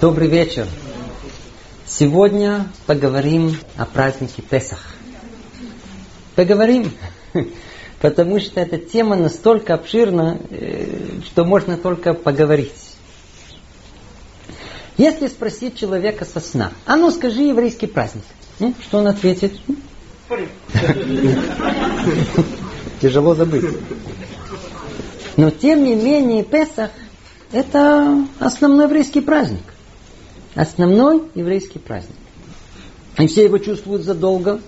Добрый вечер. Сегодня поговорим о празднике Песах. Поговорим, потому что эта тема настолько обширна, э, что можно только поговорить. Если спросить человека со сна, а ну скажи еврейский праздник, что он ответит? Тяжело забыть. Но тем не менее Песах это основной еврейский праздник. Основной еврейский праздник. И все его чувствуют задолго.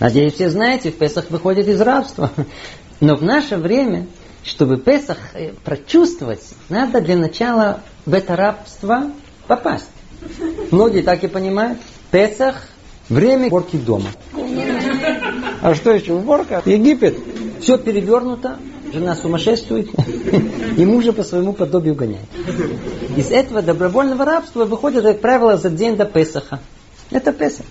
Надеюсь, все знаете, в Песах выходит из рабства. Но в наше время, чтобы Песах э, прочувствовать, надо для начала в это рабство попасть. Многие так и понимают. Песах – время уборки дома. А что еще? Уборка? Египет. Все перевернуто, жена сумасшествует, и мужа по своему подобию гоняет. Из этого добровольного рабства выходит, как правило, за день до Песаха. Это Песах.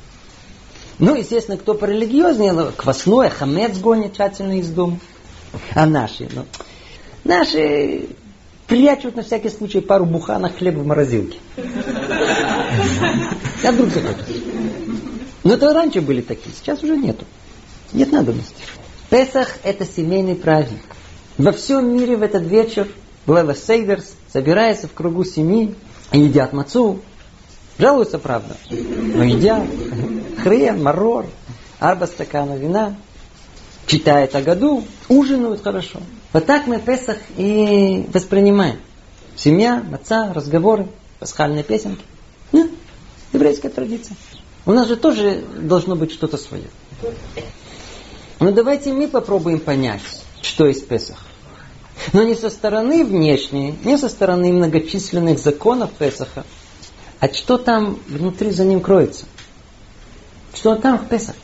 Ну, естественно, кто порелигиознее, ну, квасное, хамец гонит тщательно из дома. А наши, ну, наши прячут на всякий случай пару буханок хлеба в морозилке. А вдруг захочется. Но это раньше были такие, сейчас уже нету. Нет надобности. Песах – это семейный праздник. Во всем мире в этот вечер Лева Сейдерс собирается в кругу семьи и едят мацу. Жалуются, правда, но едят. Хрен, марор, арба стакана вина. Читают о году, ужинают хорошо. Вот так мы Песах и воспринимаем. Семья, маца, разговоры, пасхальные песенки. Ну, еврейская традиция. У нас же тоже должно быть что-то свое. Но давайте мы попробуем понять, что есть Песах. Но не со стороны внешней, не со стороны многочисленных законов Песаха, а что там внутри за ним кроется. Что там в Песах.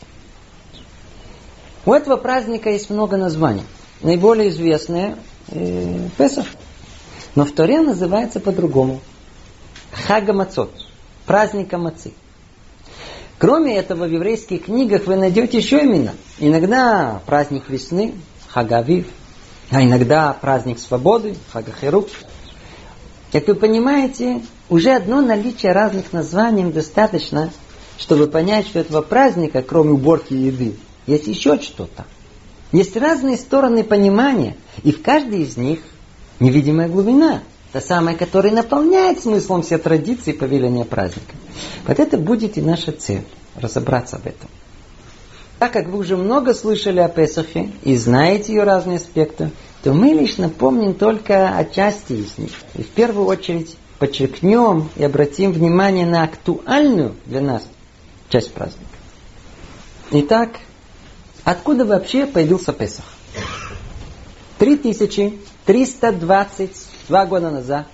У этого праздника есть много названий. Наиболее известное э, Песах. Но в Торе называется по-другому. Хага Мацот. Праздника Мацы. Кроме этого, в еврейских книгах вы найдете еще имена. Иногда праздник весны, Хагавив, а иногда праздник свободы, Хагахерук. Как вы понимаете, уже одно наличие разных названий достаточно, чтобы понять, что этого праздника, кроме уборки еды, есть еще что-то. Есть разные стороны понимания, и в каждой из них невидимая глубина, та самая, которая наполняет смыслом все традиции повеления праздника. Вот это будет и наша цель, разобраться об этом. Так как вы уже много слышали о Песахе и знаете ее разные аспекты, то мы лишь напомним только о части из них. И в первую очередь подчеркнем и обратим внимание на актуальную для нас часть праздника. Итак, откуда вообще появился Песах? 3322 года назад,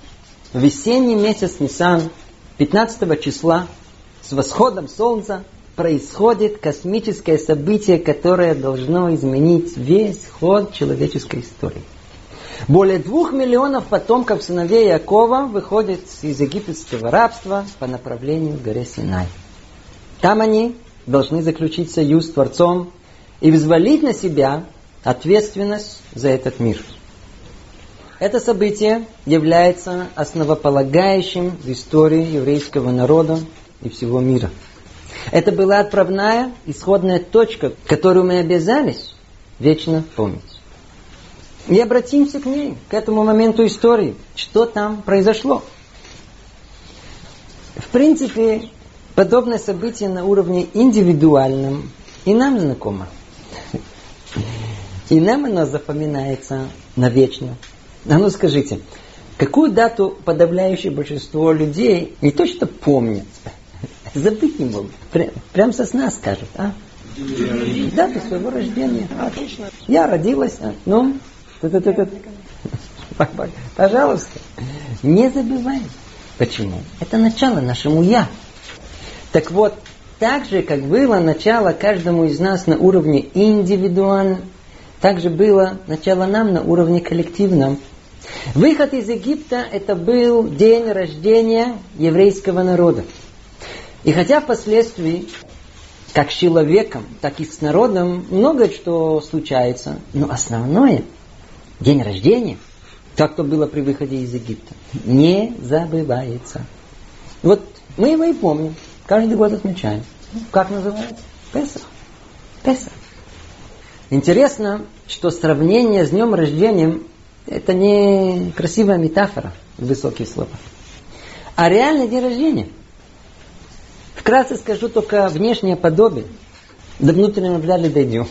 в весенний месяц Нисан, 15 числа, с восходом солнца, происходит космическое событие, которое должно изменить весь ход человеческой истории. Более двух миллионов потомков сыновей Якова выходят из египетского рабства по направлению к горе Синай. Там они должны заключить союз с Творцом и взвалить на себя ответственность за этот мир. Это событие является основополагающим в истории еврейского народа и всего мира – это была отправная, исходная точка, которую мы обязались вечно помнить. И обратимся к ней, к этому моменту истории. Что там произошло? В принципе, подобное событие на уровне индивидуальном и нам знакомо. И нам оно запоминается навечно. А ну скажите, какую дату подавляющее большинство людей не то что помнят, забыть не могут. Прям, со сна скажут, а? Дату своего рождения. Отлично. Я родилась. А? Ну, пожалуйста. Не забывай. Почему? Это начало нашему я. Так вот, так же, как было начало каждому из нас на уровне индивидуальном, так же было начало нам на уровне коллективном. Выход из Египта – это был день рождения еврейского народа. И хотя впоследствии, как с человеком, так и с народом, много что случается, но основное, день рождения, как то было при выходе из Египта. Не забывается. Вот мы его и помним. Каждый год отмечаем. Как называется? Песах. Песах. Интересно, что сравнение с днем рождения это не красивая метафора, высокие слова, а реальный день рождения. Вкратце скажу только внешнее подобие. До внутреннего вряд ли дойдем.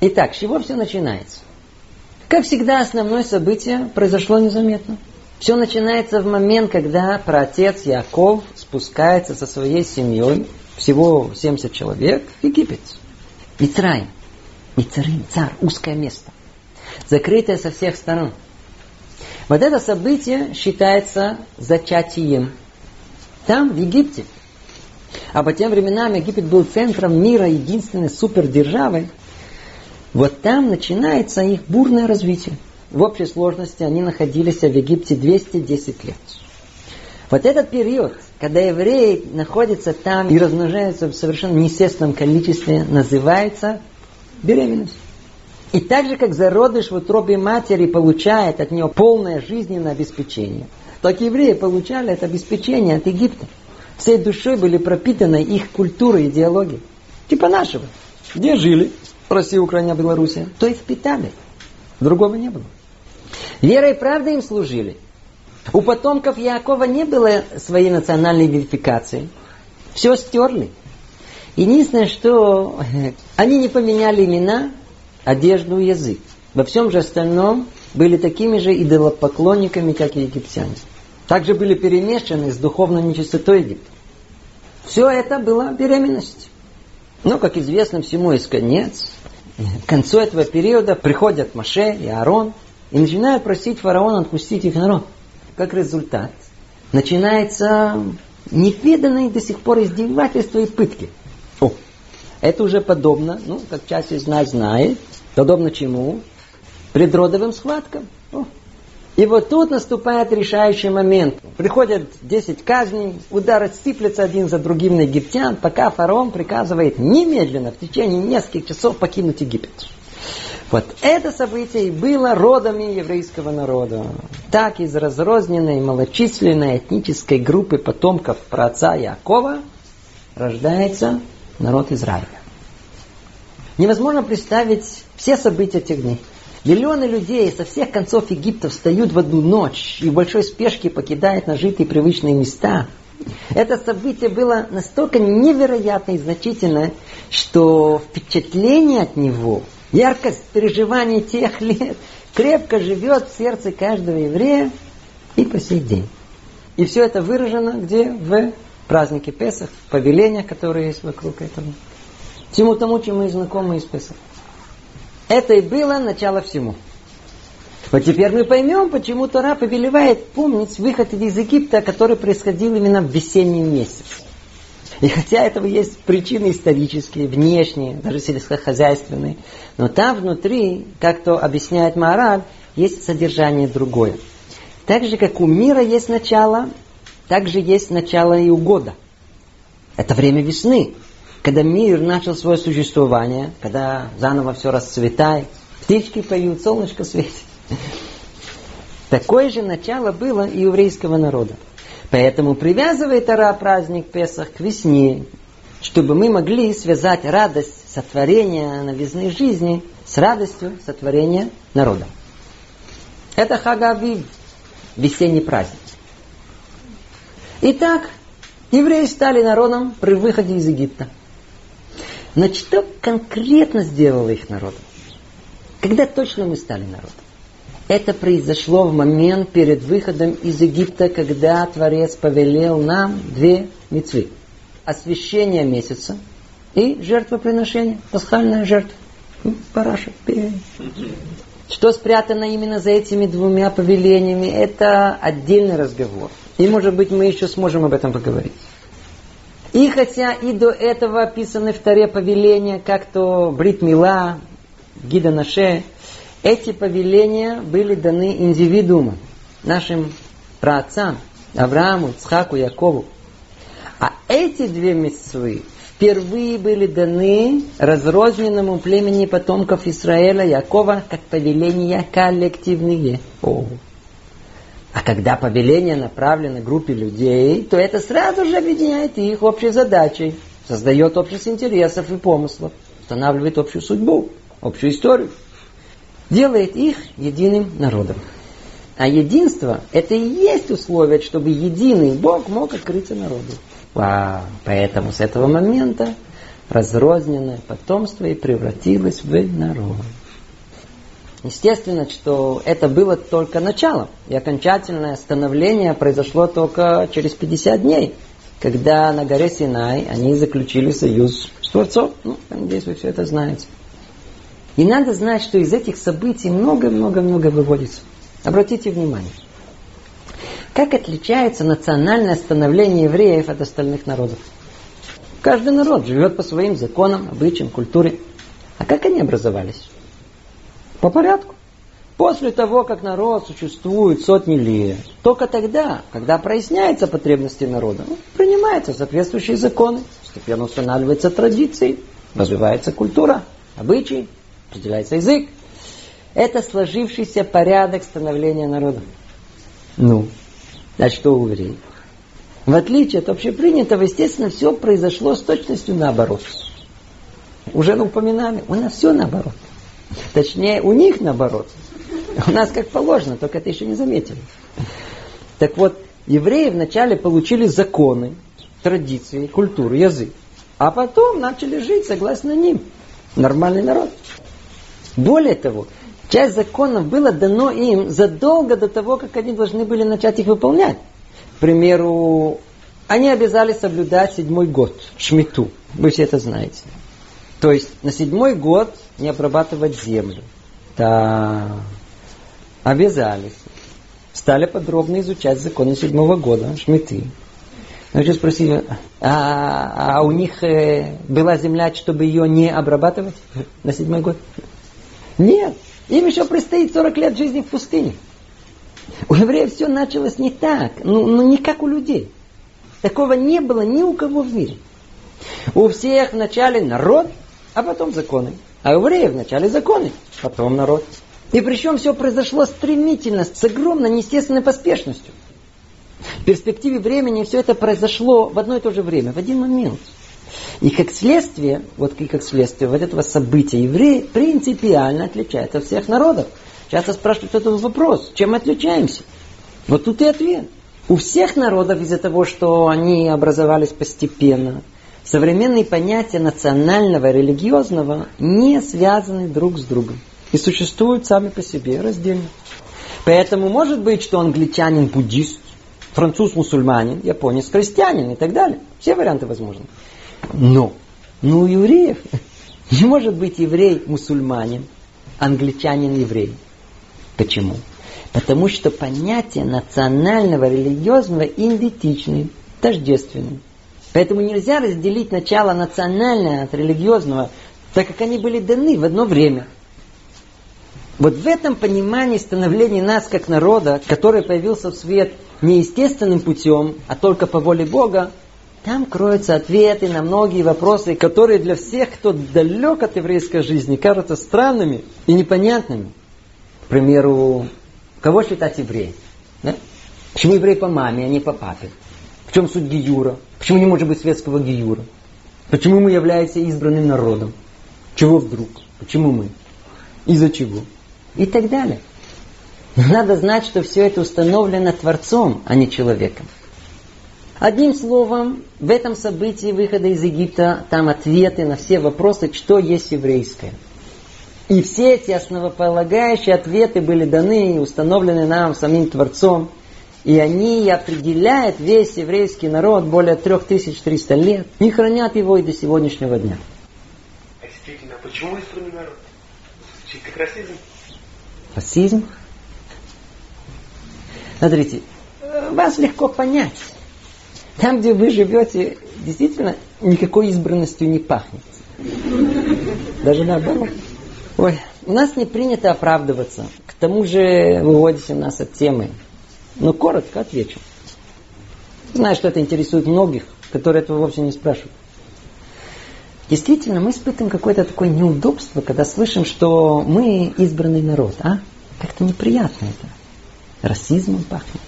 Итак, с чего все начинается? Как всегда, основное событие произошло незаметно. Все начинается в момент, когда праотец Яков спускается со своей семьей, всего 70 человек, в Египет. Мицраим. Мицарим, царь, узкое место. Закрытое со всех сторон. Вот это событие считается зачатием. Там, в Египте. А по тем временам Египет был центром мира, единственной супердержавой. Вот там начинается их бурное развитие. В общей сложности они находились в Египте 210 лет. Вот этот период, когда евреи находятся там и размножаются в совершенно неестественном количестве, называется беременность. И так же, как зародыш в утробе матери получает от нее полное жизненное обеспечение, так евреи получали это обеспечение от Египта. Всей душой были пропитаны их культурой и идеологией. Типа нашего. Где жили? Россия, Украина, Белоруссия. То и впитали. Другого не было. Верой и правдой им служили. У потомков Якова не было своей национальной идентификации. Все стерли. Единственное, что они не поменяли имена, одежду и язык. Во всем же остальном были такими же идолопоклонниками, как и египтяне. Также были перемешаны с духовной нечистотой Египта. Все это была беременность. Но, как известно, всему есть конец. К концу этого периода приходят Маше и Аарон и начинают просить фараона отпустить их народ. Как результат, начинается неведанное до сих пор издевательство и пытки. О, это уже подобно, ну, как часть из нас знает, подобно чему? Предродовым схваткам. О. И вот тут наступает решающий момент. Приходят 10 казней, удары сыплются один за другим на египтян, пока фараон приказывает немедленно, в течение нескольких часов покинуть Египет. Вот это событие и было родами еврейского народа. Так из разрозненной малочисленной этнической группы потомков праотца Якова рождается народ Израиля. Невозможно представить все события тех дней. Миллионы людей со всех концов Египта встают в одну ночь и в большой спешке покидают нажитые привычные места. Это событие было настолько невероятно и значительно, что впечатление от него, яркость переживаний тех лет крепко живет в сердце каждого еврея и по сей день. И все это выражено где? В празднике Песах, в повелениях, которые есть вокруг этого. Всему тому, чем мы знакомы из Песах. Это и было начало всему. Вот теперь мы поймем, почему Тора повелевает помнить выход из Египта, который происходил именно в весенний месяц. И хотя этого есть причины исторические, внешние, даже сельскохозяйственные, но там внутри, как то объясняет Маораль, есть содержание другое. Так же, как у мира есть начало, так же есть начало и у года. Это время весны когда мир начал свое существование, когда заново все расцветает, птички поют, солнышко светит. Такое же начало было и у еврейского народа. Поэтому привязывает Тара праздник Песах к весне, чтобы мы могли связать радость сотворения новизны жизни с радостью сотворения народа. Это Хагавив, весенний праздник. Итак, евреи стали народом при выходе из Египта. Но что конкретно сделало их народом? Когда точно мы стали народом? Это произошло в момент перед выходом из Египта, когда Творец повелел нам две мецвы. Освящение месяца и жертвоприношение, пасхальная жертва. Ну, параша, Что спрятано именно за этими двумя повелениями, это отдельный разговор. И, может быть, мы еще сможем об этом поговорить. И хотя и до этого описаны в Таре повеления, как то Брит Мила, Гида Наше, эти повеления были даны индивидуумам, нашим праотцам, Аврааму, Цхаку, Якову. А эти две митцвы впервые были даны разрозненному племени потомков Израиля, Якова, как повеления коллективные. О. А когда повеление направлено группе людей, то это сразу же объединяет их общей задачей, создает общество интересов и помыслов, устанавливает общую судьбу, общую историю, делает их единым народом. А единство – это и есть условие, чтобы единый Бог мог открыться народу. Вау! Поэтому с этого момента разрозненное потомство и превратилось в народ. Естественно, что это было только началом, и окончательное становление произошло только через 50 дней, когда на горе Синай они заключили союз с Творцом. Ну, надеюсь, вы все это знаете. И надо знать, что из этих событий много-много-много выводится. Обратите внимание. Как отличается национальное становление евреев от остальных народов? Каждый народ живет по своим законам, обычаям, культуре. А как они образовались? По порядку. После того, как народ существует сотни лет, только тогда, когда проясняются потребности народа, ну, принимаются соответствующие законы, постепенно устанавливаются традиции, развивается культура, обычаи, определяется язык. Это сложившийся порядок становления народа. Ну, а что у евреев? В отличие от общепринятого, естественно, все произошло с точностью наоборот. Уже упоминали, у нас все наоборот. Точнее, у них наоборот. У нас как положено, только это еще не заметили. Так вот, евреи вначале получили законы, традиции, культуру, язык. А потом начали жить согласно ним. Нормальный народ. Более того, часть законов было дано им задолго до того, как они должны были начать их выполнять. К примеру, они обязались соблюдать седьмой год, шмиту. Вы все это знаете. То есть на седьмой год не обрабатывать землю. Да, обязались. Стали подробно изучать законы седьмого года, шмиты. Я хочу спросить, а, а у них э, была земля, чтобы ее не обрабатывать на седьмой год? Нет. Им еще предстоит 40 лет жизни в пустыне. У евреев все началось не так, ну, ну не как у людей. Такого не было ни у кого в мире. У всех вначале народ, а потом законы. А у евреев вначале законы, потом народ. И причем все произошло стремительно, с огромной неестественной поспешностью. В перспективе времени все это произошло в одно и то же время, в один момент. И как следствие, вот и как следствие вот этого события, евреи принципиально отличаются от всех народов. Часто спрашивают этот вопрос, чем отличаемся? Вот тут и ответ. У всех народов из-за того, что они образовались постепенно, современные понятия национального и религиозного не связаны друг с другом и существуют сами по себе раздельно. Поэтому может быть, что англичанин буддист, француз мусульманин, японец христианин и так далее. Все варианты возможны. Но, ну у евреев не может быть еврей мусульманин, англичанин еврей. Почему? Потому что понятие национального, религиозного идентичны, тождественны. Поэтому нельзя разделить начало национальное от религиозного, так как они были даны в одно время. Вот в этом понимании становления нас как народа, который появился в свет не естественным путем, а только по воле Бога, там кроются ответы на многие вопросы, которые для всех, кто далек от еврейской жизни, кажутся странными и непонятными. К примеру, кого считать евреем? Да? Почему еврей по маме, а не по папе? В чем суть Гиюра? Почему не может быть светского Гиюра? Почему мы являемся избранным народом? Чего вдруг? Почему мы? Из-за чего? И так далее. Надо знать, что все это установлено Творцом, а не человеком. Одним словом, в этом событии выхода из Египта там ответы на все вопросы, что есть еврейское. И все эти основополагающие ответы были даны и установлены нам самим Творцом – и они определяют весь еврейский народ более 3300 лет. Не хранят его и до сегодняшнего дня. А действительно, а почему избранный народ? Звучит как расизм. Расизм? Смотрите, вас легко понять. Там, где вы живете, действительно никакой избранностью не пахнет. Даже наоборот. Ой, у нас не принято оправдываться. К тому же выводите нас от темы. Но коротко отвечу. Знаю, что это интересует многих, которые этого вовсе не спрашивают. Действительно, мы испытываем какое-то такое неудобство, когда слышим, что мы избранный народ. А? Как-то неприятно это. Расизмом пахнет.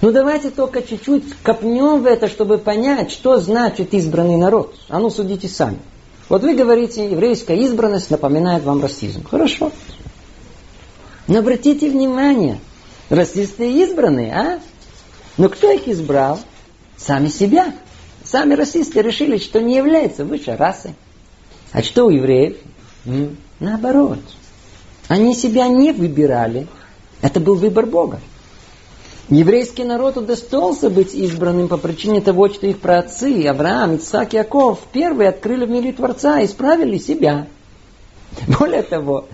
Ну давайте только чуть-чуть копнем в это, чтобы понять, что значит избранный народ. А ну судите сами. Вот вы говорите, еврейская избранность напоминает вам расизм. Хорошо. Но обратите внимание, расисты избранные, а? Но кто их избрал? Сами себя. Сами расисты решили, что не являются высшей расой. А что у евреев? Наоборот. Они себя не выбирали. Это был выбор Бога. Еврейский народ удостоился быть избранным по причине того, что их праотцы Авраам, Ицхак, Яков первые открыли в мире Творца и исправили себя. Более того,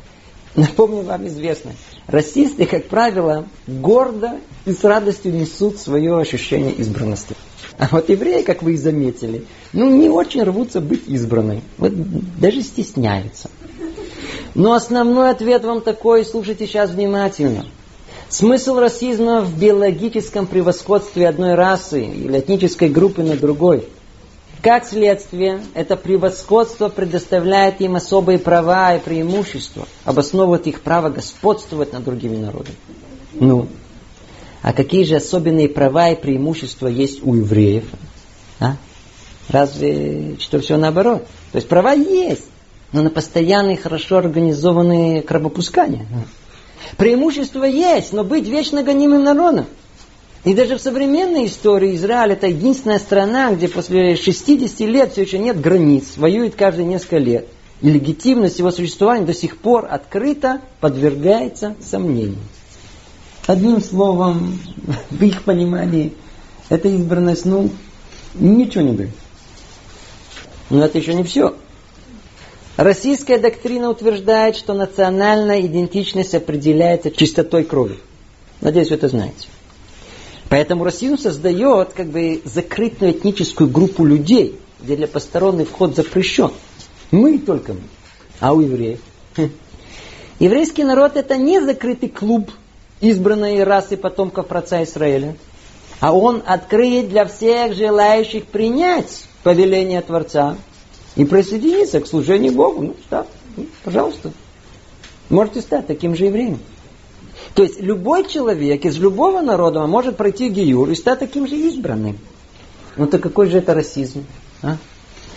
напомню вам известно, расисты, как правило, гордо и с радостью несут свое ощущение избранности. А вот евреи, как вы и заметили, ну не очень рвутся быть избранными. Вот даже стесняются. Но основной ответ вам такой, слушайте сейчас внимательно. Смысл расизма в биологическом превосходстве одной расы или этнической группы над другой. Как следствие, это превосходство предоставляет им особые права и преимущества, обосновывает их право господствовать над другими народами. Ну, а какие же особенные права и преимущества есть у евреев? А? Разве что все наоборот? То есть права есть, но на постоянные, хорошо организованные крабопускания. Преимущество есть, но быть вечно гонимым народом. И даже в современной истории Израиль это единственная страна, где после 60 лет все еще нет границ, воюет каждые несколько лет. И легитимность его существования до сих пор открыто подвергается сомнению. Одним словом, в их понимании, эта избранность, ну, ничего не дает. Но это еще не все. Российская доктрина утверждает, что национальная идентичность определяется чистотой крови. Надеюсь, вы это знаете. Поэтому расизм создает как бы закрытую этническую группу людей, где для посторонних вход запрещен. Мы только мы. А у евреев? Еврейский народ это не закрытый клуб избранной расы потомков праца Израиля, а он открыт для всех желающих принять повеление Творца и присоединиться к служению Богу. Ну, да, ну, пожалуйста. Можете стать таким же евреем. То есть любой человек из любого народа может пройти гиюр и стать таким же избранным. Ну то какой же это расизм? А?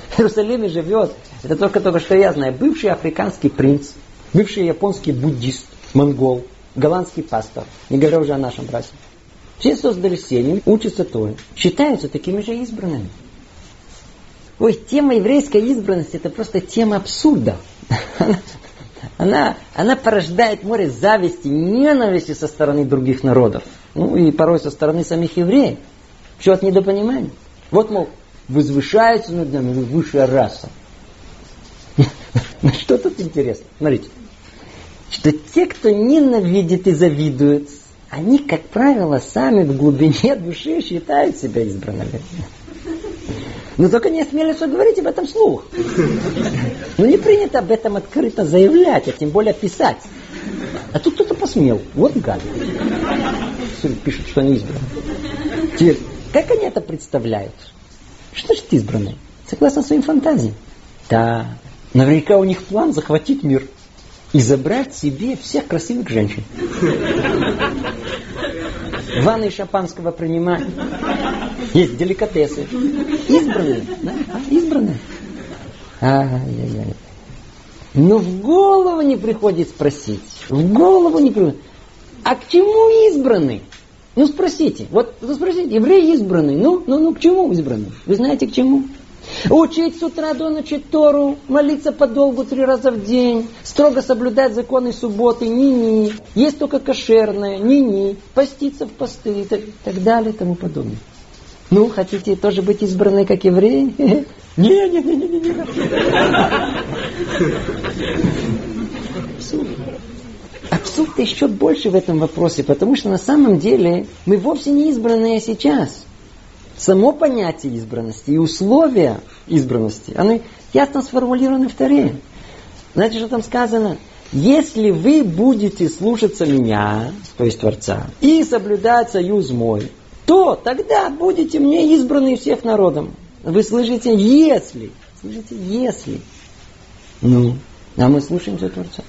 В Иерусалиме живет, это только только что я знаю, бывший африканский принц, бывший японский буддист, монгол, голландский пастор, не говоря уже о нашем брате. Все создали семьи, учатся Торе, считаются такими же избранными. Ой, тема еврейской избранности это просто тема абсурда. Она, она порождает море зависти, ненависти со стороны других народов. Ну и порой со стороны самих евреев. Все от недопонимания. Вот, мол, возвышается над нами высшая раса. Что тут интересно? Смотрите что те, кто ненавидит и завидует, они, как правило, сами в глубине души считают себя избранными. Но только не осмелятся говорить об этом слух. Но не принято об этом открыто заявлять, а тем более писать. А тут кто-то посмел. Вот гад. Пишут, что они избраны. Теперь, как они это представляют? Что значит избранные? Согласно своим фантазиям. Да. Наверняка у них план захватить мир и забрать себе всех красивых женщин. Ванны шампанского принимать. Есть деликатесы. Избранные. Да? А, избранные. Ай-яй-яй. Но в голову не приходит спросить. В голову не приходит. А к чему избранный? Ну спросите. Вот спросите, еврей избранный. Ну, ну, ну к чему избранный? Вы знаете к чему? Учить с утра до ночи Тору, молиться подолгу три раза в день, строго соблюдать законы субботы, ни-ни, есть только кошерное, ни-ни, поститься в посты и так, далее и тому подобное. Ну, хотите тоже быть избранной, как евреи? Не, не, не, не, не, не. Абсурд. Абсурд еще больше в этом вопросе, потому что на самом деле мы вовсе не избранные сейчас само понятие избранности и условия избранности, они ясно сформулированы в Таре. Знаете, что там сказано? Если вы будете слушаться меня, то есть Творца, и соблюдать союз мой, то тогда будете мне избраны всех народом. Вы слышите, если. Слышите, если. Ну, а мы слушаемся Творца.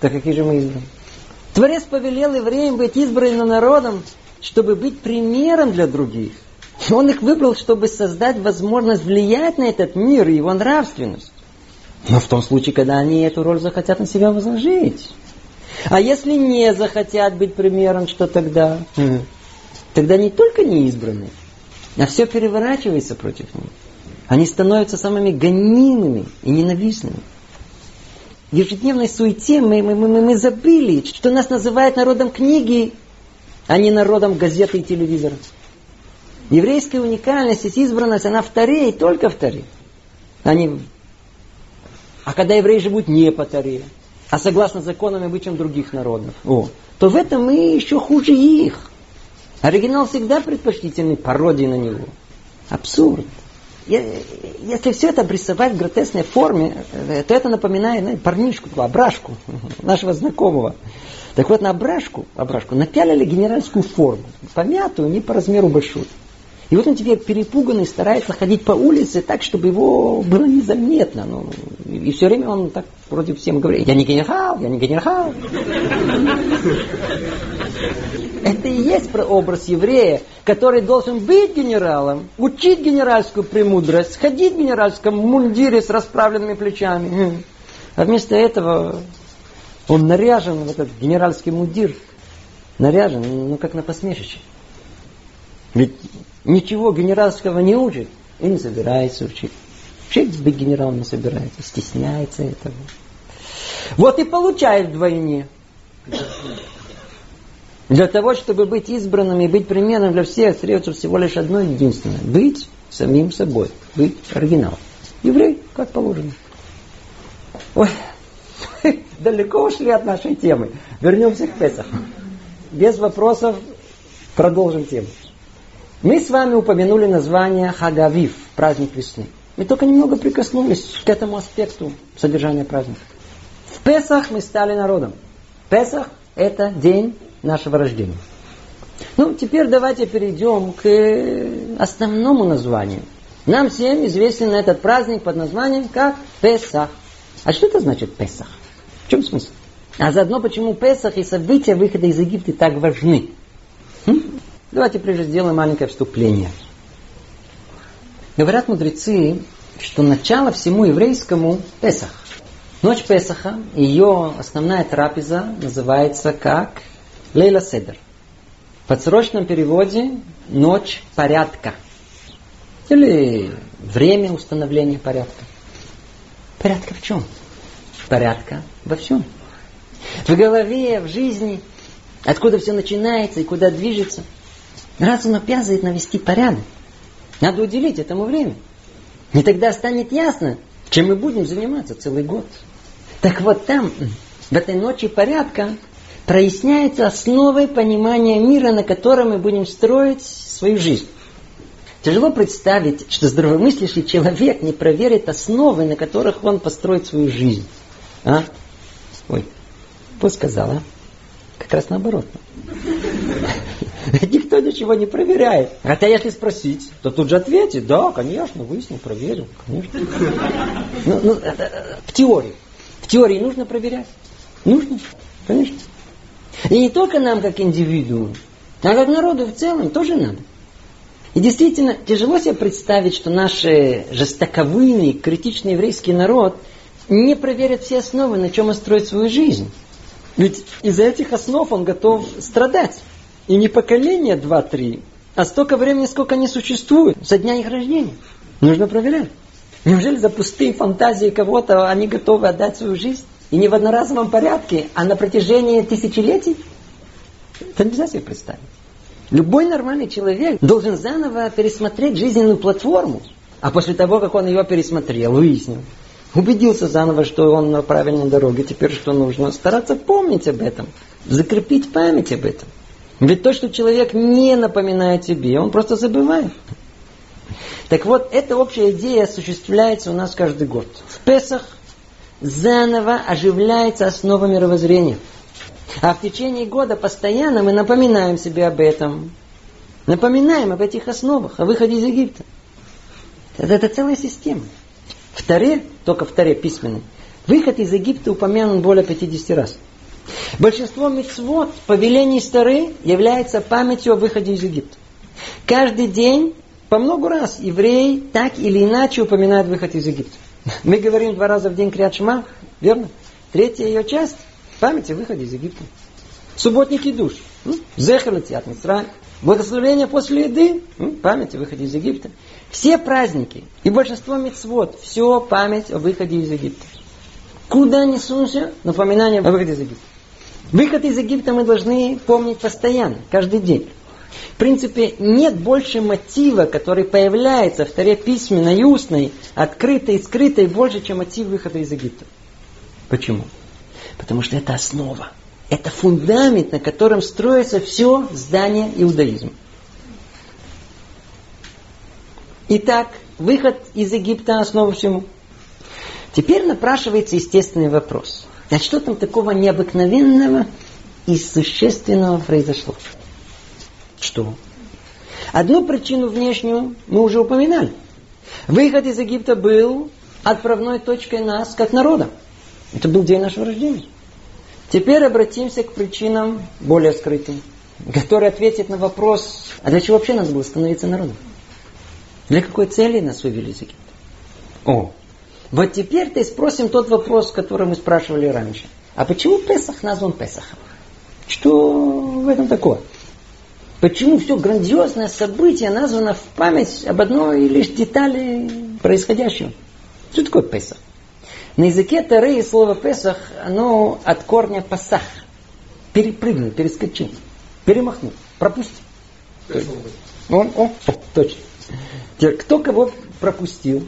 Так какие же мы избраны? Творец повелел евреям быть избранным народом, чтобы быть примером для других. Он их выбрал, чтобы создать возможность влиять на этот мир и его нравственность. Но в том случае, когда они эту роль захотят на себя возложить. А если не захотят быть примером, что тогда? Тогда не только не избранные, а все переворачивается против них. Они становятся самыми гонимыми и ненавистными. В ежедневной суете мы, мы, мы, мы забыли, что нас называют народом книги, а не народом газеты и телевизора. Еврейская уникальность избранность, она в Таре и только в Таре. Они... А когда евреи живут не по Таре, а согласно законам и обычаям других народов, о, то в этом мы еще хуже их. Оригинал всегда предпочтительный пародии на него. Абсурд. Если все это обрисовать в гротесной форме, э, то это напоминает знаете, парнишку, обрашку нашего знакомого. Так вот, на обрашку, обрашку напялили генеральскую форму, помятую, не по размеру большую. И вот он теперь перепуганный старается ходить по улице так, чтобы его было незаметно. Ну, и все время он так вроде всем говорит, я не генерал, я не генерал. Это и есть образ еврея, который должен быть генералом, учить генеральскую премудрость, ходить в генеральском мундире с расправленными плечами. А вместо этого он наряжен в этот генеральский мундир. Наряжен, ну как на посмешище. Ведь ничего генеральского не учит и не собирается учить. Вообще быть генералом не собирается, стесняется этого. Вот и получает вдвойне. Для того, чтобы быть избранным и быть примерным для всех, остается всего лишь одно единственное. Быть самим собой. Быть оригиналом. Еврей, как положено. Ой, далеко ушли от нашей темы. Вернемся к Песаху. Без вопросов продолжим тему. Мы с вами упомянули название Хагавив, праздник весны. Мы только немного прикоснулись к этому аспекту содержания праздника. В Песах мы стали народом. Песах – это день нашего рождения. Ну, теперь давайте перейдем к основному названию. Нам всем известен этот праздник под названием как Песах. А что это значит Песах? В чем смысл? А заодно почему Песах и события выхода из Египта так важны? Давайте прежде сделаем маленькое вступление. Говорят мудрецы, что начало всему еврейскому Песах. Ночь Песаха, ее основная трапеза называется как Лейла Седер. В подсрочном переводе ночь порядка. Или время установления порядка. Порядка в чем? Порядка во всем. В голове, в жизни, откуда все начинается и куда движется – Разум обязывает навести порядок. Надо уделить этому время. И тогда станет ясно, чем мы будем заниматься целый год. Так вот там, в этой ночи порядка, проясняется основой понимания мира, на котором мы будем строить свою жизнь. Тяжело представить, что здравомыслящий человек не проверит основы, на которых он построит свою жизнь. А? Ой, пусть сказала. Как раз наоборот. Никто ничего не проверяет. Хотя если спросить, то тут же ответит, да, конечно, выяснил, проверил, конечно. Ну, ну, в теории. В теории нужно проверять. Нужно, конечно. И не только нам, как индивидууму, а как народу в целом тоже надо. И действительно, тяжело себе представить, что наш жестоковыйный, критичный еврейский народ не проверит все основы, на чем он строит свою жизнь. Ведь из-за этих основ он готов страдать. И не поколение два-три, а столько времени, сколько они существуют, со дня их рождения. Нужно проверять. Неужели за пустые фантазии кого-то они готовы отдать свою жизнь? И не в одноразовом порядке, а на протяжении тысячелетий? Это нельзя себе представить. Любой нормальный человек должен заново пересмотреть жизненную платформу. А после того, как он ее пересмотрел, выяснил, убедился заново, что он на правильной дороге, теперь что нужно? Стараться помнить об этом, закрепить память об этом. Ведь то, что человек не напоминает себе, он просто забывает. Так вот, эта общая идея осуществляется у нас каждый год. В Песах заново оживляется основа мировоззрения. А в течение года постоянно мы напоминаем себе об этом. Напоминаем об этих основах, о выходе из Египта. Это, это целая система. В Таре, только в Таре письменной, выход из Египта упомянут более 50 раз. Большинство мецвод, повелений стары, является памятью о выходе из Египта. Каждый день, по много раз, евреи так или иначе упоминают выход из Египта. Мы говорим два раза в день Криат Шма, верно? Третья ее часть – память о выходе из Египта. Субботники душ. Зехер от Мисра. Благословение после еды. Память о выходе из Египта. Все праздники и большинство мецвод, все память о выходе из Египта. Куда ни сунься, напоминание о выходе из Египта. Выход из Египта мы должны помнить постоянно, каждый день. В принципе, нет больше мотива, который появляется в Таре письменной, устной, открытой и скрытой, больше, чем мотив выхода из Египта. Почему? Потому что это основа. Это фундамент, на котором строится все здание иудаизма. Итак, выход из Египта основа всему. Теперь напрашивается естественный вопрос. А что там такого необыкновенного и существенного произошло? Что? Одну причину внешнюю мы уже упоминали. Выход из Египта был отправной точкой нас как народа. Это был день нашего рождения. Теперь обратимся к причинам более скрытым, которые ответят на вопрос, а для чего вообще надо было становиться народом? Для какой цели нас вывели из Египта? О, вот теперь ты спросим тот вопрос, который мы спрашивали раньше. А почему Песах назван Песахом? Что в этом такое? Почему все грандиозное событие названо в память об одной лишь детали происходящего? Что такое Песах? На языке Тары слово Песах, оно от корня пасах. Перепрыгнул, перескочил, перемахнул, пропустил. Он, о, точно. Теперь, кто кого пропустил,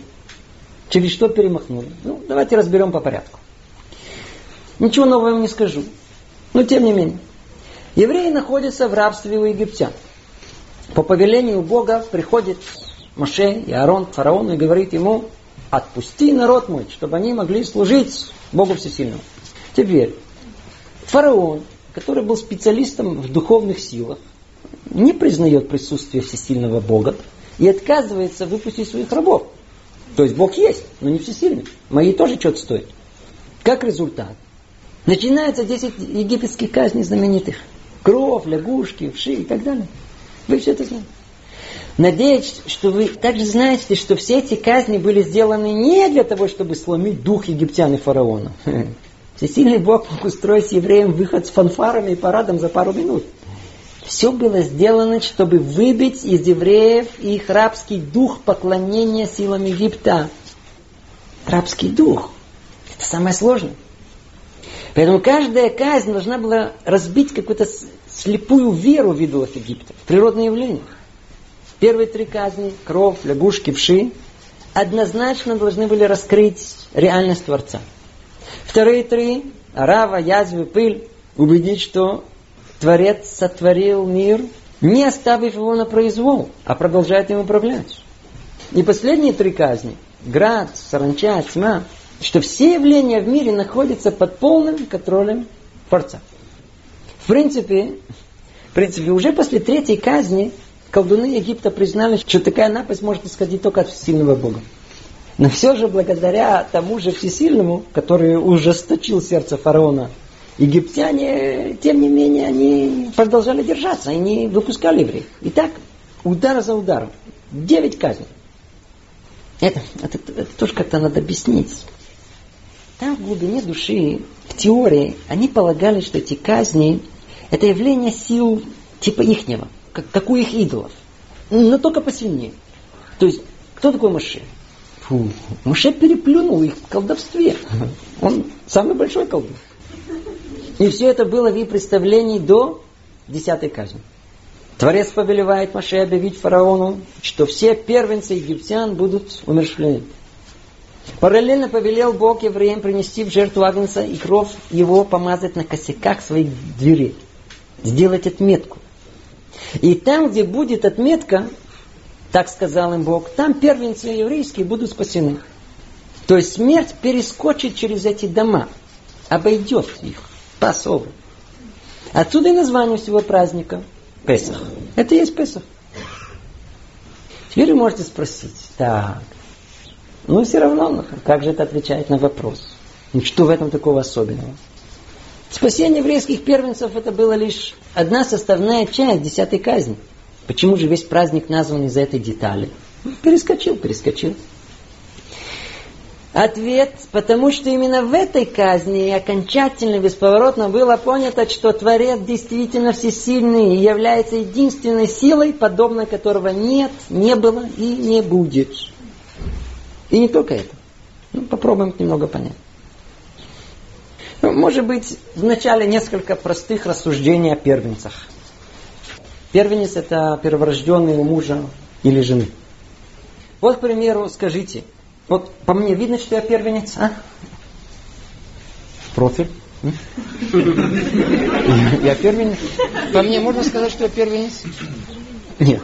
через что перемахнул? Ну, давайте разберем по порядку. Ничего нового вам не скажу. Но тем не менее. Евреи находятся в рабстве у египтян. По повелению Бога приходит Моше и Аарон к фараону и говорит ему, отпусти народ мой, чтобы они могли служить Богу Всесильному. Теперь, фараон, который был специалистом в духовных силах, не признает присутствие всесильного Бога, и отказывается выпустить своих рабов. То есть Бог есть, но не всесильный. Мои тоже что-то стоят. Как результат? Начинается 10 египетских казней знаменитых. Кровь, лягушки, вши и так далее. Вы все это знаете. Надеюсь, что вы также знаете, что все эти казни были сделаны не для того, чтобы сломить дух египтян и фараона. Всесильный Бог мог устроить евреям выход с фанфарами и парадом за пару минут. Все было сделано, чтобы выбить из евреев их рабский дух поклонения силам Египта. Рабский дух. Это самое сложное. Поэтому каждая казнь должна была разбить какую-то слепую веру в идолов Египта, в природное явление. Первые три казни, кровь, лягушки, вши, однозначно должны были раскрыть реальность Творца. Вторые три, арава, язвы, пыль, убедить, что Творец сотворил мир, не оставив его на произвол, а продолжает им управлять. И последние три казни, град, саранча, тьма, что все явления в мире находятся под полным контролем Творца. В принципе, в принципе, уже после третьей казни колдуны Египта признали, что такая напасть может исходить только от всесильного Бога. Но все же благодаря тому же всесильному, который ужесточил сердце фараона египтяне, тем не менее, они продолжали держаться, они выпускали евреев. И так, удар за ударом. Девять казней. Это, это, это тоже как-то надо объяснить. Там в глубине души, в теории, они полагали, что эти казни это явление сил типа ихнего, как, как у их идолов. Но только посильнее. То есть, кто такой Моше? Фу, Моше переплюнул их в колдовстве. Он самый большой колдун. И все это было в их представлении до десятой казни. Творец повелевает Маше объявить фараону, что все первенцы египтян будут умершлены. Параллельно повелел Бог евреям принести в жертву Агнца и кровь его помазать на косяках своих дверей. Сделать отметку. И там, где будет отметка, так сказал им Бог, там первенцы еврейские будут спасены. То есть смерть перескочит через эти дома, обойдет их. Пасова. Отсюда и название всего праздника Песах. Это и есть Песах. Теперь вы можете спросить, так, ну все равно, как же это отвечает на вопрос? Ну что в этом такого особенного? Спасение еврейских первенцев это было лишь одна составная часть десятой казни. Почему же весь праздник назван из-за этой детали? Перескочил, перескочил. Ответ, потому что именно в этой казни окончательно, бесповоротно было понято, что Творец действительно всесильный и является единственной силой, подобной которого нет, не было и не будет. И не только это. Ну, попробуем немного понять. Ну, может быть, вначале несколько простых рассуждений о первенцах. Первенец – это перворожденный у мужа или жены. Вот, к примеру, скажите – вот по мне видно, что я первенец, а? Профиль. Я первенец. По мне можно сказать, что я первенец? Нет.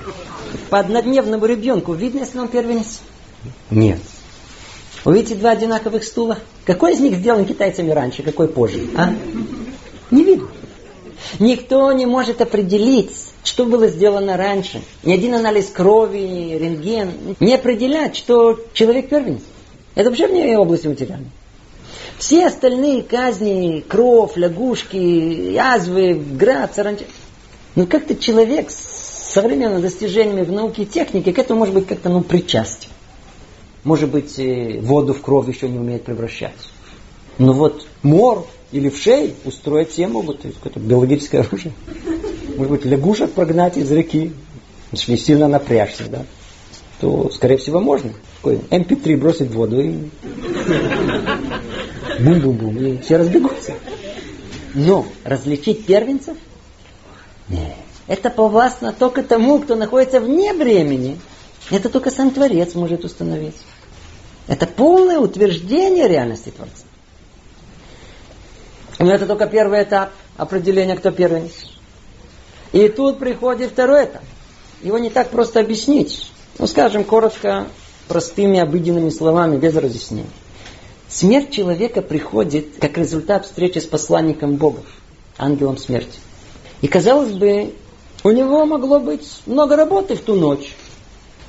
По однодневному ребенку видно, если он первенец? Нет. Вы видите два одинаковых стула? Какой из них сделан китайцами раньше, какой позже? А? Не видно. Никто не может определить, что было сделано раньше. Ни один анализ крови, рентген не определяет, что человек первенец. Это вообще вне области материальной. Все остальные казни, кровь, лягушки, язвы, град, саранча. Ну как-то человек с современными достижениями в науке и технике к этому может быть как-то ну, причастен. Может быть, э, воду в кровь еще не умеет превращать. Но вот мор или в шею устроить все могут. То есть какое-то биологическое оружие. Может быть, лягушек прогнать из реки. Если сильно напрячься, да, то, скорее всего, можно. Такой MP3 бросить в воду и бум-бум-бум, и все разбегутся. Но различить первенцев? Нет. Это повластно только тому, кто находится вне времени. Это только сам Творец может установить. Это полное утверждение реальности Творца. Но это только первый этап определения, кто первенец. И тут приходит второй этап. Его не так просто объяснить. Ну, скажем коротко, простыми обыденными словами, без разъяснений. Смерть человека приходит как результат встречи с посланником Бога, ангелом смерти. И казалось бы, у него могло быть много работы в ту ночь.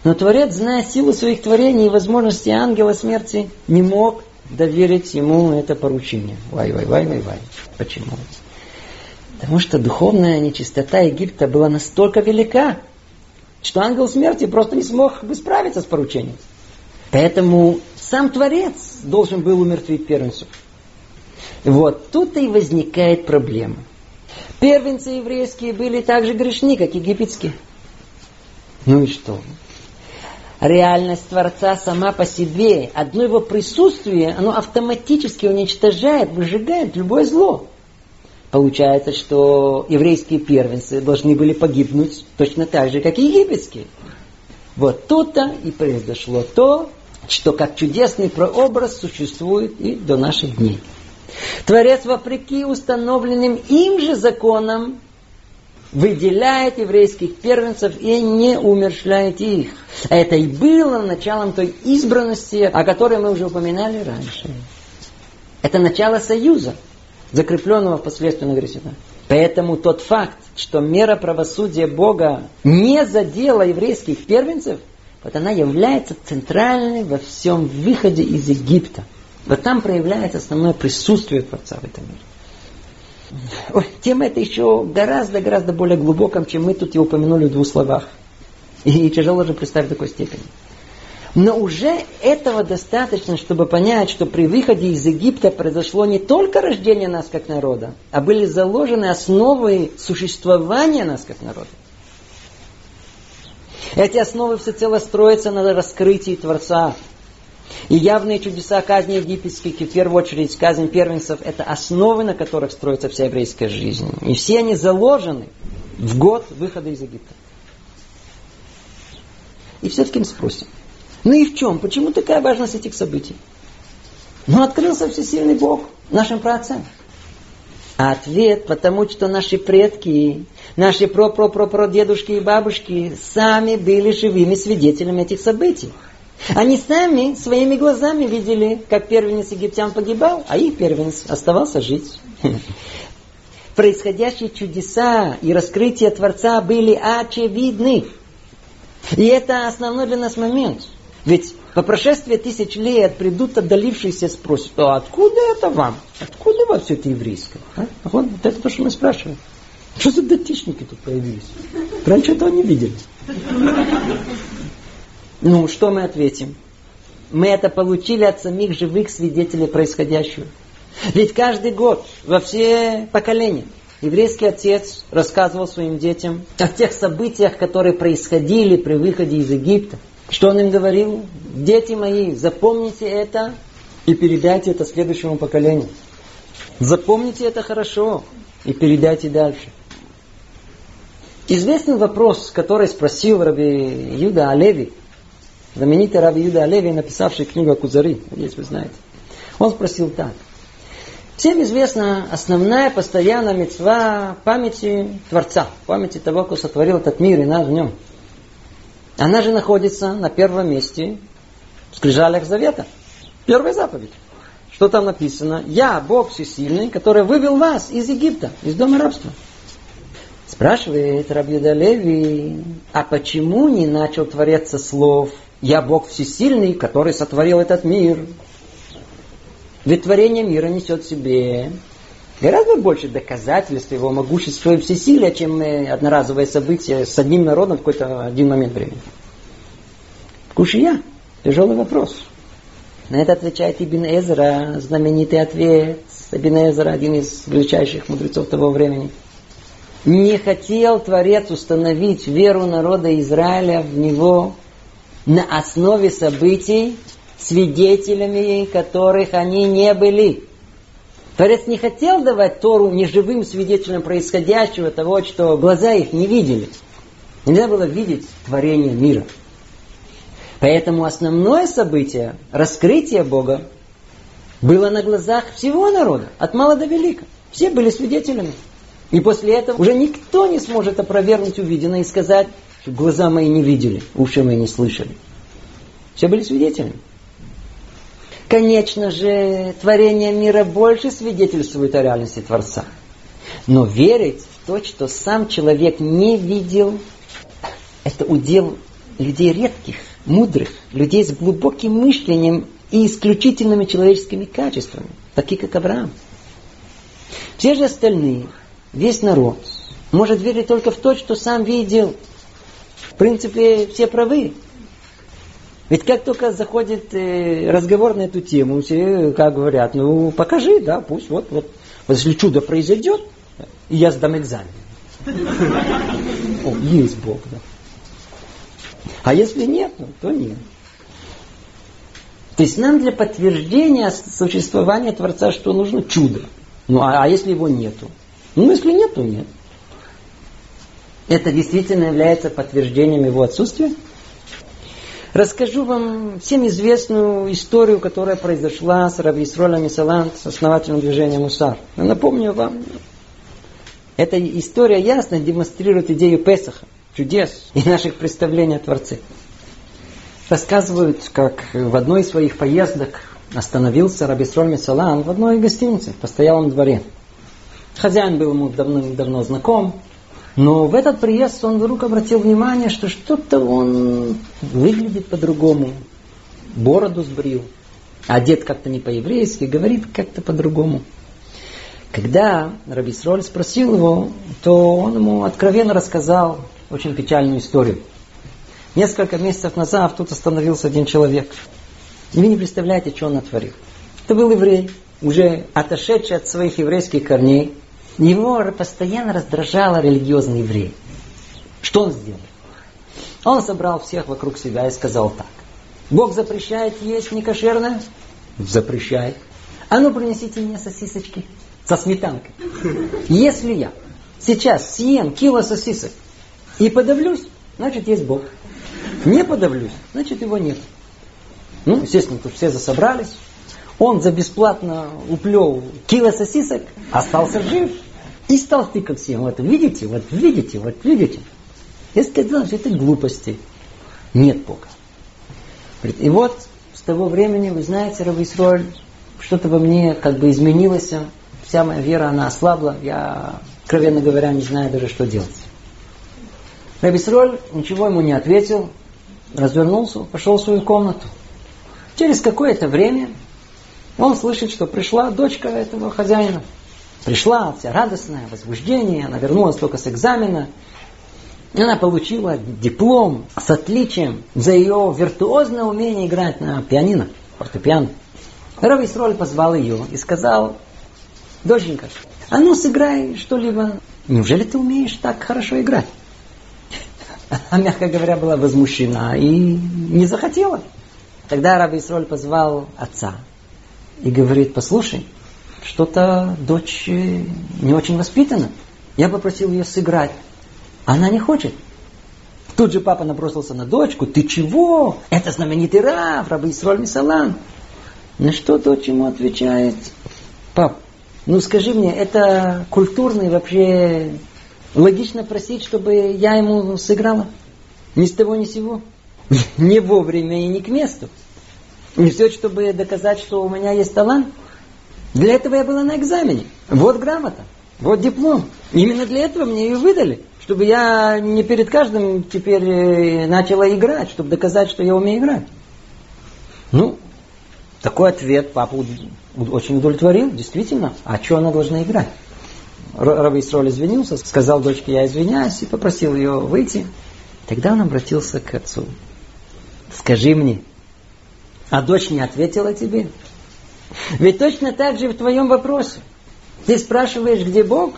Но Творец, зная силу своих творений и возможности ангела смерти, не мог доверить ему это поручение. Вай, вай, вай, вай, вай. Почему? Потому что духовная нечистота Египта была настолько велика, что ангел смерти просто не смог бы справиться с поручением. Поэтому сам Творец должен был умертвить первенцев. Вот тут и возникает проблема. Первенцы еврейские были так же грешны, как египетские. Ну и что? Реальность Творца сама по себе, одно его присутствие, оно автоматически уничтожает, выжигает любое зло. Получается, что еврейские первенцы должны были погибнуть точно так же, как и египетские. Вот тут-то и произошло то, что как чудесный прообраз существует и до наших дней. Творец, вопреки установленным им же законам, выделяет еврейских первенцев и не умершляет их. Это и было началом той избранности, о которой мы уже упоминали раньше. Это начало союза закрепленного впоследствии на грехе. Поэтому тот факт, что мера правосудия Бога не задела еврейских первенцев, вот она является центральной во всем выходе из Египта. Вот там проявляется основное присутствие Творца в этом мире. Тема эта еще гораздо-гораздо более глубокая, чем мы тут и упомянули в двух словах. И тяжело же представить такой степени. Но уже этого достаточно, чтобы понять, что при выходе из Египта произошло не только рождение нас как народа, а были заложены основы существования нас как народа. Эти основы всецело строятся на раскрытии Творца. И явные чудеса казни египетских, и в первую очередь казнь первенцев, это основы, на которых строится вся еврейская жизнь. И все они заложены в год выхода из Египта. И все-таки мы спросим, ну и в чем? Почему такая важность этих событий? Ну, открылся всесильный Бог нашим праотцам. А ответ, потому что наши предки, наши про-про-про-про-дедушки и бабушки сами были живыми свидетелями этих событий. Они сами своими глазами видели, как первенец египтян погибал, а их первенец оставался жить. Происходящие чудеса и раскрытия Творца были очевидны. И это основной для нас момент – Ведь по прошествии тысяч лет придут отдалившиеся спросят, а откуда это вам? Откуда у вас все это еврейское? А? Вот, вот это то, что мы спрашиваем. Что за датичники тут появились? Раньше этого не видели. Ну, что мы ответим? Мы это получили от самих живых свидетелей происходящего. Ведь каждый год во все поколения еврейский отец рассказывал своим детям о тех событиях, которые происходили при выходе из Египта. Что он им говорил? Дети мои, запомните это и передайте это следующему поколению. Запомните это хорошо и передайте дальше. Известный вопрос, который спросил Раби Юда Алеви, знаменитый Раби Юда Алеви, написавший книгу Кузари, надеюсь, вы знаете. Он спросил так. Всем известна основная постоянная мецва памяти Творца, памяти того, кто сотворил этот мир и нас в нем. Она же находится на первом месте в скрижалях завета. Первая заповедь. Что там написано? Я, Бог всесильный, который вывел вас из Египта, из дома рабства. Спрашивает Рабьюда Леви, а почему не начал твориться слов «Я Бог всесильный, который сотворил этот мир»? Ведь творение мира несет в себе гораздо больше доказательств его могущества и всесилия, чем одноразовое событие с одним народом в какой-то один момент времени. Кушия. Тяжелый вопрос. На это отвечает Ибн Эзра, знаменитый ответ. Ибн Эзра, один из величайших мудрецов того времени. Не хотел Творец установить веру народа Израиля в него на основе событий, свидетелями которых они не были. Творец не хотел давать Тору неживым свидетелям происходящего, того, что глаза их не видели. Нельзя было видеть творение мира. Поэтому основное событие, раскрытие Бога, было на глазах всего народа, от мала до велика. Все были свидетелями. И после этого уже никто не сможет опровергнуть увиденное и сказать, глаза мои не видели, уши мои не слышали. Все были свидетелями. Конечно же, творение мира больше свидетельствует о реальности Творца. Но верить в то, что сам человек не видел, это удел людей редких, мудрых, людей с глубоким мышлением и исключительными человеческими качествами, такие как Авраам. Все же остальные, весь народ, может верить только в то, что сам видел. В принципе, все правы. Ведь как только заходит э, разговор на эту тему, все как говорят, ну покажи, да, пусть вот, вот. Вот если чудо произойдет, и я сдам экзамен. О, есть Бог, да. А если нет, ну, то нет. То есть нам для подтверждения существования Творца что нужно? Чудо. Ну а, а если его нету? Ну если нет, то нет. Это действительно является подтверждением его отсутствия? Расскажу вам всем известную историю, которая произошла с Раби Исролем Салант, с основателем движения Мусар. Но напомню вам, эта история ясно демонстрирует идею Песаха, чудес и наших представлений о Творце. Рассказывают, как в одной из своих поездок остановился Раби Исроль Салан в одной гостинице, в постоялом дворе. Хозяин был ему давно-давно знаком, но в этот приезд он вдруг обратил внимание, что что-то он выглядит по-другому. Бороду сбрил, одет как-то не по-еврейски, говорит как-то по-другому. Когда Рабисроль спросил его, то он ему откровенно рассказал очень печальную историю. Несколько месяцев назад тут остановился один человек. И вы не представляете, что он натворил. Это был еврей, уже отошедший от своих еврейских корней, его постоянно раздражало религиозный еврей. Что он сделал? Он собрал всех вокруг себя и сказал так. Бог запрещает есть некошерное? Запрещает. А ну принесите мне сосисочки со сметанкой. Если я сейчас съем кило сосисок и подавлюсь, значит есть Бог. Не подавлюсь, значит его нет. Ну, естественно, тут все засобрались. Он за бесплатно уплел кило сосисок, остался жив. И стал тыкать всем. Вот видите, вот видите, вот видите. Я сказал, что это глупости. Нет Бога. И вот с того времени, вы знаете, Рависроль, что-то во мне как бы изменилось. Вся моя вера, она ослабла. Я, откровенно говоря, не знаю даже, что делать. Рабисроль ничего ему не ответил. развернулся, пошел в свою комнату. Через какое-то время он слышит, что пришла дочка этого хозяина. Пришла вся радостная, возбуждение, она вернулась только с экзамена. И она получила диплом с отличием за ее виртуозное умение играть на пианино, фортепиано. Рави Исроль позвал ее и сказал, доченька, а ну сыграй что-либо. Неужели ты умеешь так хорошо играть? Она, мягко говоря, была возмущена и не захотела. Тогда Раби Исроль позвал отца и говорит, послушай, что-то дочь э, не очень воспитана. Я попросил ее сыграть. Она не хочет. Тут же папа набросился на дочку. Ты чего? Это знаменитый Рав, Раби Исроль Мисалан. На что дочь ему отвечает? Пап, ну скажи мне, это культурно и вообще логично просить, чтобы я ему сыграла? Ни с того, ни с сего. Не вовремя и не к месту. Не все, чтобы доказать, что у меня есть талант. Для этого я была на экзамене. Вот грамота, вот диплом. Именно для этого мне ее выдали. Чтобы я не перед каждым теперь э, начала играть, чтобы доказать, что я умею играть. Ну, такой ответ папу очень удовлетворил, действительно. А что она должна играть? Раби Исроль извинился, сказал дочке, я извиняюсь, и попросил ее выйти. Тогда он обратился к отцу. Скажи мне, а дочь не ответила тебе? Ведь точно так же в твоем вопросе. Ты спрашиваешь, где Бог?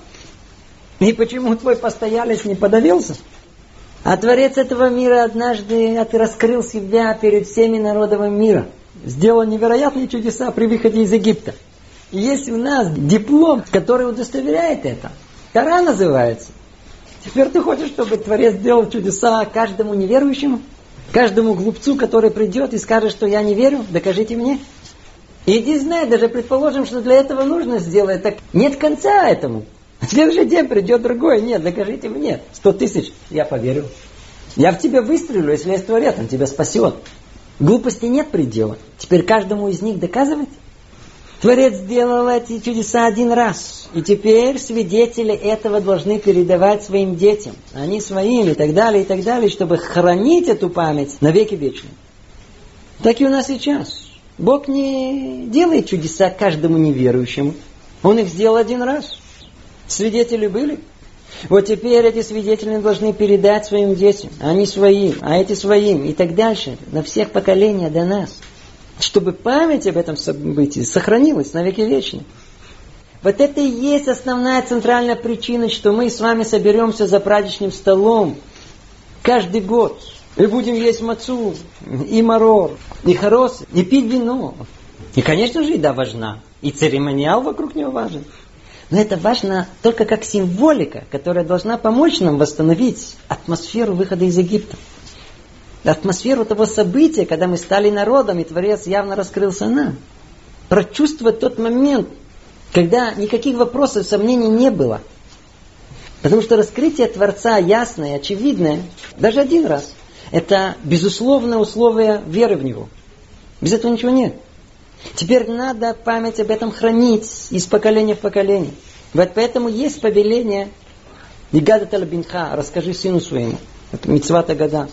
И почему твой постоялец не подавился? А Творец этого мира однажды раскрыл себя перед всеми народами мира. Сделал невероятные чудеса при выходе из Египта. И есть у нас диплом, который удостоверяет это. Тара называется. Теперь ты хочешь, чтобы Творец сделал чудеса каждому неверующему? Каждому глупцу, который придет и скажет, что я не верю, докажите мне. Иди знай, даже предположим, что для этого нужно сделать, так нет конца этому. В следующий день придет другой, нет, докажите мне. Сто тысяч, я поверю. Я в тебя выстрелю, если есть Творец, он тебя спасет. Глупости нет предела. Теперь каждому из них доказывать? Творец сделал эти чудеса один раз. И теперь свидетели этого должны передавать своим детям. Они своим и так далее, и так далее, чтобы хранить эту память на веки вечные. Так и у нас сейчас. Бог не делает чудеса каждому неверующему. Он их сделал один раз. Свидетели были. Вот теперь эти свидетели должны передать своим детям. Они своим, а эти своим. И так дальше. На всех поколениях до нас чтобы память об этом событии сохранилась на веки вечные. Вот это и есть основная центральная причина, что мы с вами соберемся за праздничным столом каждый год. И будем есть мацу, и марор, и хорос, и пить вино. И, конечно же, еда важна. И церемониал вокруг него важен. Но это важно только как символика, которая должна помочь нам восстановить атмосферу выхода из Египта атмосферу того события, когда мы стали народом, и Творец явно раскрылся нам. Прочувствовать тот момент, когда никаких вопросов, сомнений не было. Потому что раскрытие Творца ясное, очевидное, даже один раз, это безусловное условие веры в Него. Без этого ничего нет. Теперь надо память об этом хранить из поколения в поколение. Вот поэтому есть повеление Игада Талабинха, расскажи сыну своему. Это Мицвата Гада.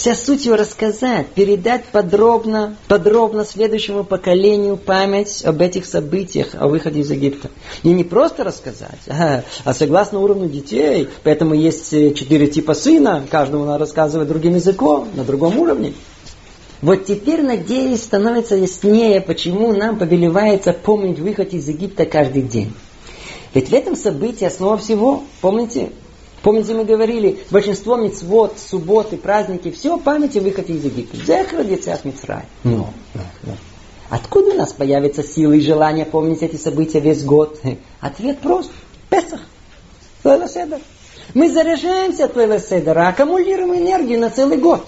Вся суть его рассказать, передать подробно, подробно следующему поколению память об этих событиях, о выходе из Египта. И не просто рассказать, а, а согласно уровню детей. Поэтому есть э, четыре типа сына, каждому надо рассказывать другим языком, на другом уровне. Вот теперь, надеюсь, становится яснее, почему нам повелевается помнить выход из Египта каждый день. Ведь в этом событии основа всего, помните, Помните, мы говорили, большинство мецвод, субботы, праздники, все памяти выходе из Египта. Зехра децях Мицрай. Но, но, но. Откуда у нас появятся силы и желание помнить эти события весь год? Ответ прост. Песах. Седер. Мы заряжаемся от Седера, аккумулируем энергию на целый год.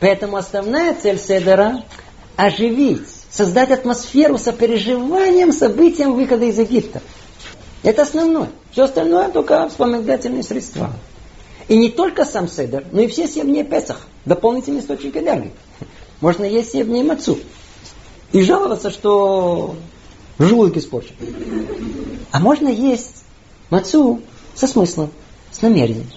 Поэтому основная цель Седера – оживить, создать атмосферу сопереживанием событиям выхода из Египта. Это основное. Все остальное только вспомогательные средства. И не только сам седер, но и все семь дней Песах. Дополнительный источник энергии. Можно есть семь дней мацу. И жаловаться, что желудок испорчен. А можно есть мацу со смыслом, с намерением.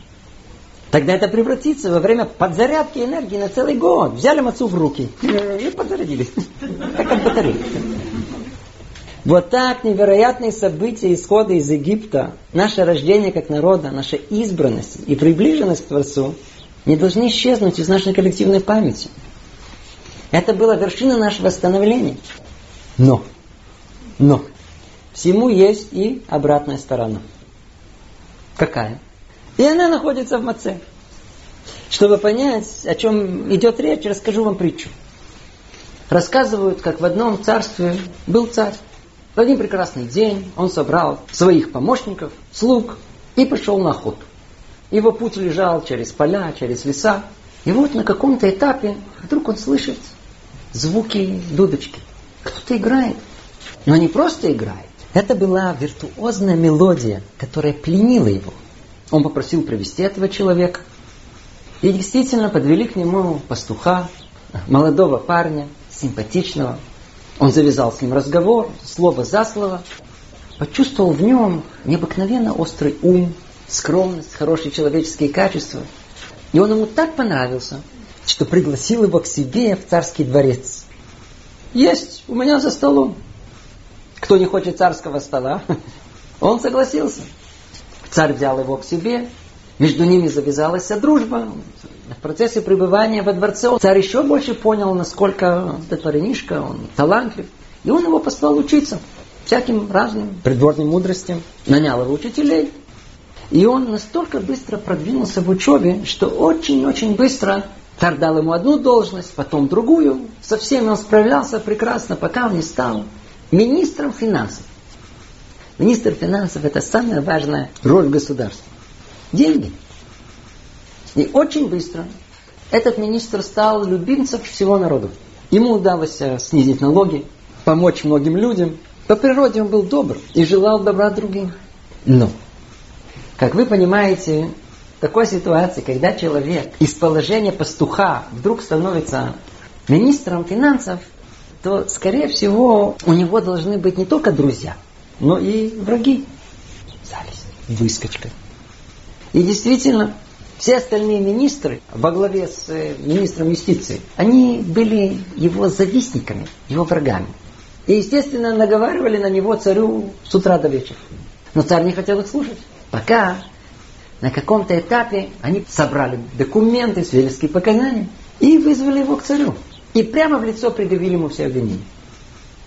Тогда это превратится во время подзарядки энергии на целый год. Взяли мацу в руки и подзарядились. Как от батарейки. Вот так невероятные события исхода из Египта, наше рождение как народа, наша избранность и приближенность к Творцу не должны исчезнуть из нашей коллективной памяти. Это была вершина нашего становления. Но, но, всему есть и обратная сторона. Какая? И она находится в маце. Чтобы понять, о чем идет речь, расскажу вам притчу. Рассказывают, как в одном царстве был царь. В один прекрасный день он собрал своих помощников, слуг и пошел на охоту. Его путь лежал через поля, через леса. И вот на каком-то этапе вдруг он слышит звуки дудочки. Кто-то играет. Но не просто играет. Это была виртуозная мелодия, которая пленила его. Он попросил привести этого человека. И действительно подвели к нему пастуха, молодого парня, симпатичного, он завязал с ним разговор, слово за слово, почувствовал в нем необыкновенно острый ум, скромность, хорошие человеческие качества. И он ему так понравился, что пригласил его к себе в царский дворец. Есть у меня за столом. Кто не хочет царского стола, он согласился. Царь взял его к себе, между ними завязалась дружба. В процессе пребывания во дворце царь еще больше понял, насколько этот паренишка, он талантлив. И он его послал учиться всяким разным придворным мудростям. Нанял его учителей. И он настолько быстро продвинулся в учебе, что очень-очень быстро царь дал ему одну должность, потом другую. Со всеми он справлялся прекрасно, пока он не стал министром финансов. Министр финансов – это самая важная роль государства деньги. И очень быстро этот министр стал любимцем всего народа. Ему удалось э, снизить налоги, помочь многим людям. По природе он был добр и желал добра другим. Но, как вы понимаете, в такой ситуации, когда человек из положения пастуха вдруг становится министром финансов, то, скорее всего, у него должны быть не только друзья, но и враги. Зависть, выскочка. И действительно, все остальные министры во главе с э, министром юстиции, они были его завистниками, его врагами. И, естественно, наговаривали на него царю с утра до вечера. Но царь не хотел их слушать. Пока на каком-то этапе они собрали документы, свидетельские показания и вызвали его к царю. И прямо в лицо предъявили ему все обвинения.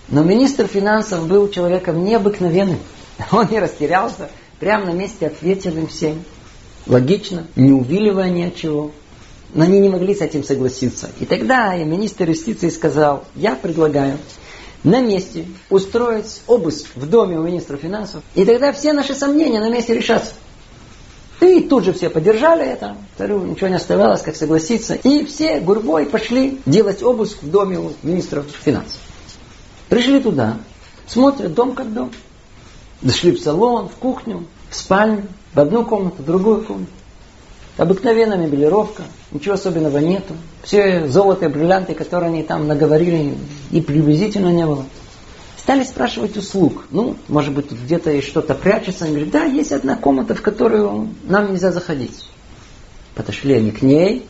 Но министр финансов был человеком необыкновенным. Он не растерялся, прямо на месте ответил им всем. Логично, не увиливая ни от чего. Но они не могли с этим согласиться. И тогда и министр юстиции сказал, я предлагаю на месте устроить обыск в доме у министра финансов, и тогда все наши сомнения на месте решатся. И тут же все поддержали это, царю ничего не оставалось, как согласиться. И все гурбой пошли делать обыск в доме у министра финансов. Пришли туда, смотрят дом как дом. Зашли в салон, в кухню, в спальню, в одну комнату, в другую комнату. Обыкновенная мебелировка, ничего особенного нету. Все золото и бриллианты, которые они там наговорили, и приблизительно не было. Стали спрашивать услуг. Ну, может быть, где-то и что-то прячется. Они говорят, да, есть одна комната, в которую нам нельзя заходить. Подошли они к ней.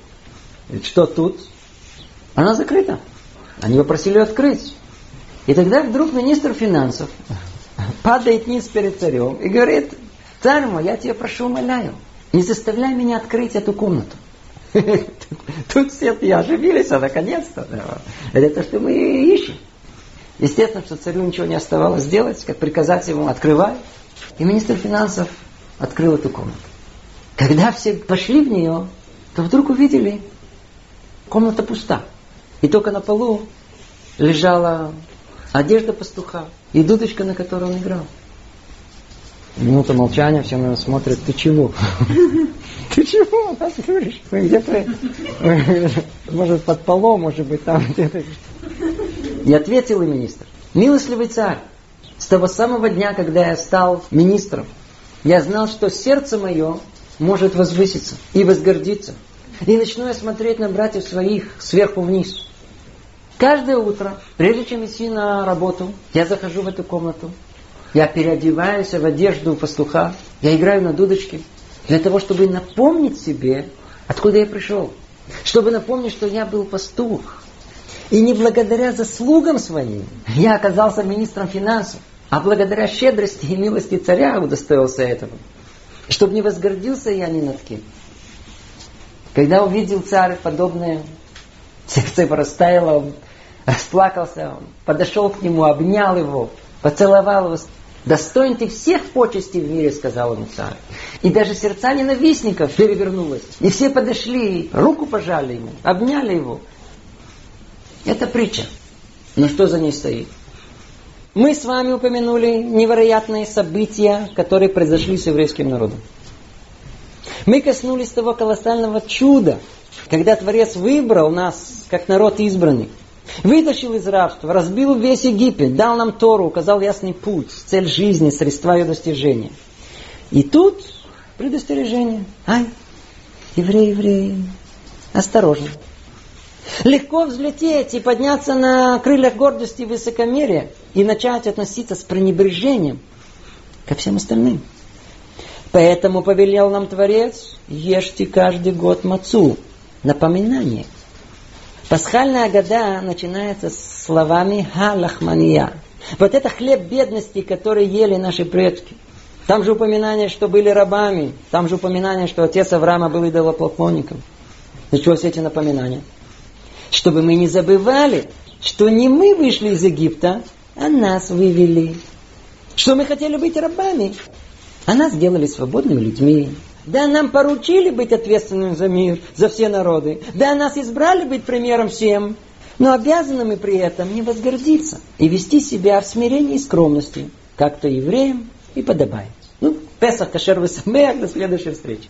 Говорят, что тут? Она закрыта. Они попросили открыть. И тогда вдруг министр финансов падает низ перед царем и говорит, Царь мой, я тебя прошу, умоляю, не заставляй меня открыть эту комнату. Тут все оживились, а наконец-то. Это то, что мы ищем. Естественно, что царю ничего не оставалось сделать, как приказать ему открывать. И министр финансов открыл эту комнату. Когда все пошли в нее, то вдруг увидели, комната пуста. И только на полу лежала одежда пастуха и дудочка, на которой он играл. Минута молчания, все на него смотрят, ты чего? Ты чего нас говоришь? Вы где-то, может, под полом, может быть, там где-то. И ответил и министр. Милостливый царь, с того самого дня, когда я стал министром, я знал, что сердце мое может возвыситься и возгордиться. И начну я смотреть на братьев своих сверху вниз. Каждое утро, прежде чем идти на работу, я захожу в эту комнату, я переодеваюсь в одежду пастуха, я играю на дудочке, для того, чтобы напомнить себе, Откуда я пришел? Чтобы напомнить, что я был пастух. И не благодаря заслугам своим я оказался министром финансов, а благодаря щедрости и милости царя удостоился этого. Чтобы не возгордился я ни над кем. Когда увидел царь подобное, сердце его он расплакался, он подошел к нему, обнял его, поцеловал его. Достоин ты всех почестей в мире, сказал ему царь. И даже сердца ненавистников перевернулось. И все подошли, руку пожали ему, обняли его. Это притча. Но что за ней стоит? Мы с вами упомянули невероятные события, которые произошли с еврейским народом. Мы коснулись того колоссального чуда, когда Творец выбрал нас, как народ избранный. Вытащил из рабства, разбил весь Египет, дал нам Тору, указал ясный путь, цель жизни, средства ее достижения. И тут предостережение. Ай, евреи, евреи, осторожно. Легко взлететь и подняться на крыльях гордости и высокомерия и начать относиться с пренебрежением ко всем остальным. Поэтому повелел нам Творец, ешьте каждый год мацу. Напоминание. Пасхальная года начинается с словами «ха-лахмания». Вот это хлеб бедности, который ели наши предки. Там же упоминание, что были рабами. Там же упоминание, что отец Авраама был идолопоклонником. Для эти напоминания? Чтобы мы не забывали, что не мы вышли из Египта, а нас вывели. Что мы хотели быть рабами, а нас сделали свободными людьми. Да, нам поручили быть ответственными за мир, за все народы. Да, нас избрали быть примером всем. Но обязаны мы при этом не возгордиться и вести себя в смирении и скромности, как то евреям и подобает. Ну, Песах, Кашер, Весамех, до следующей встречи.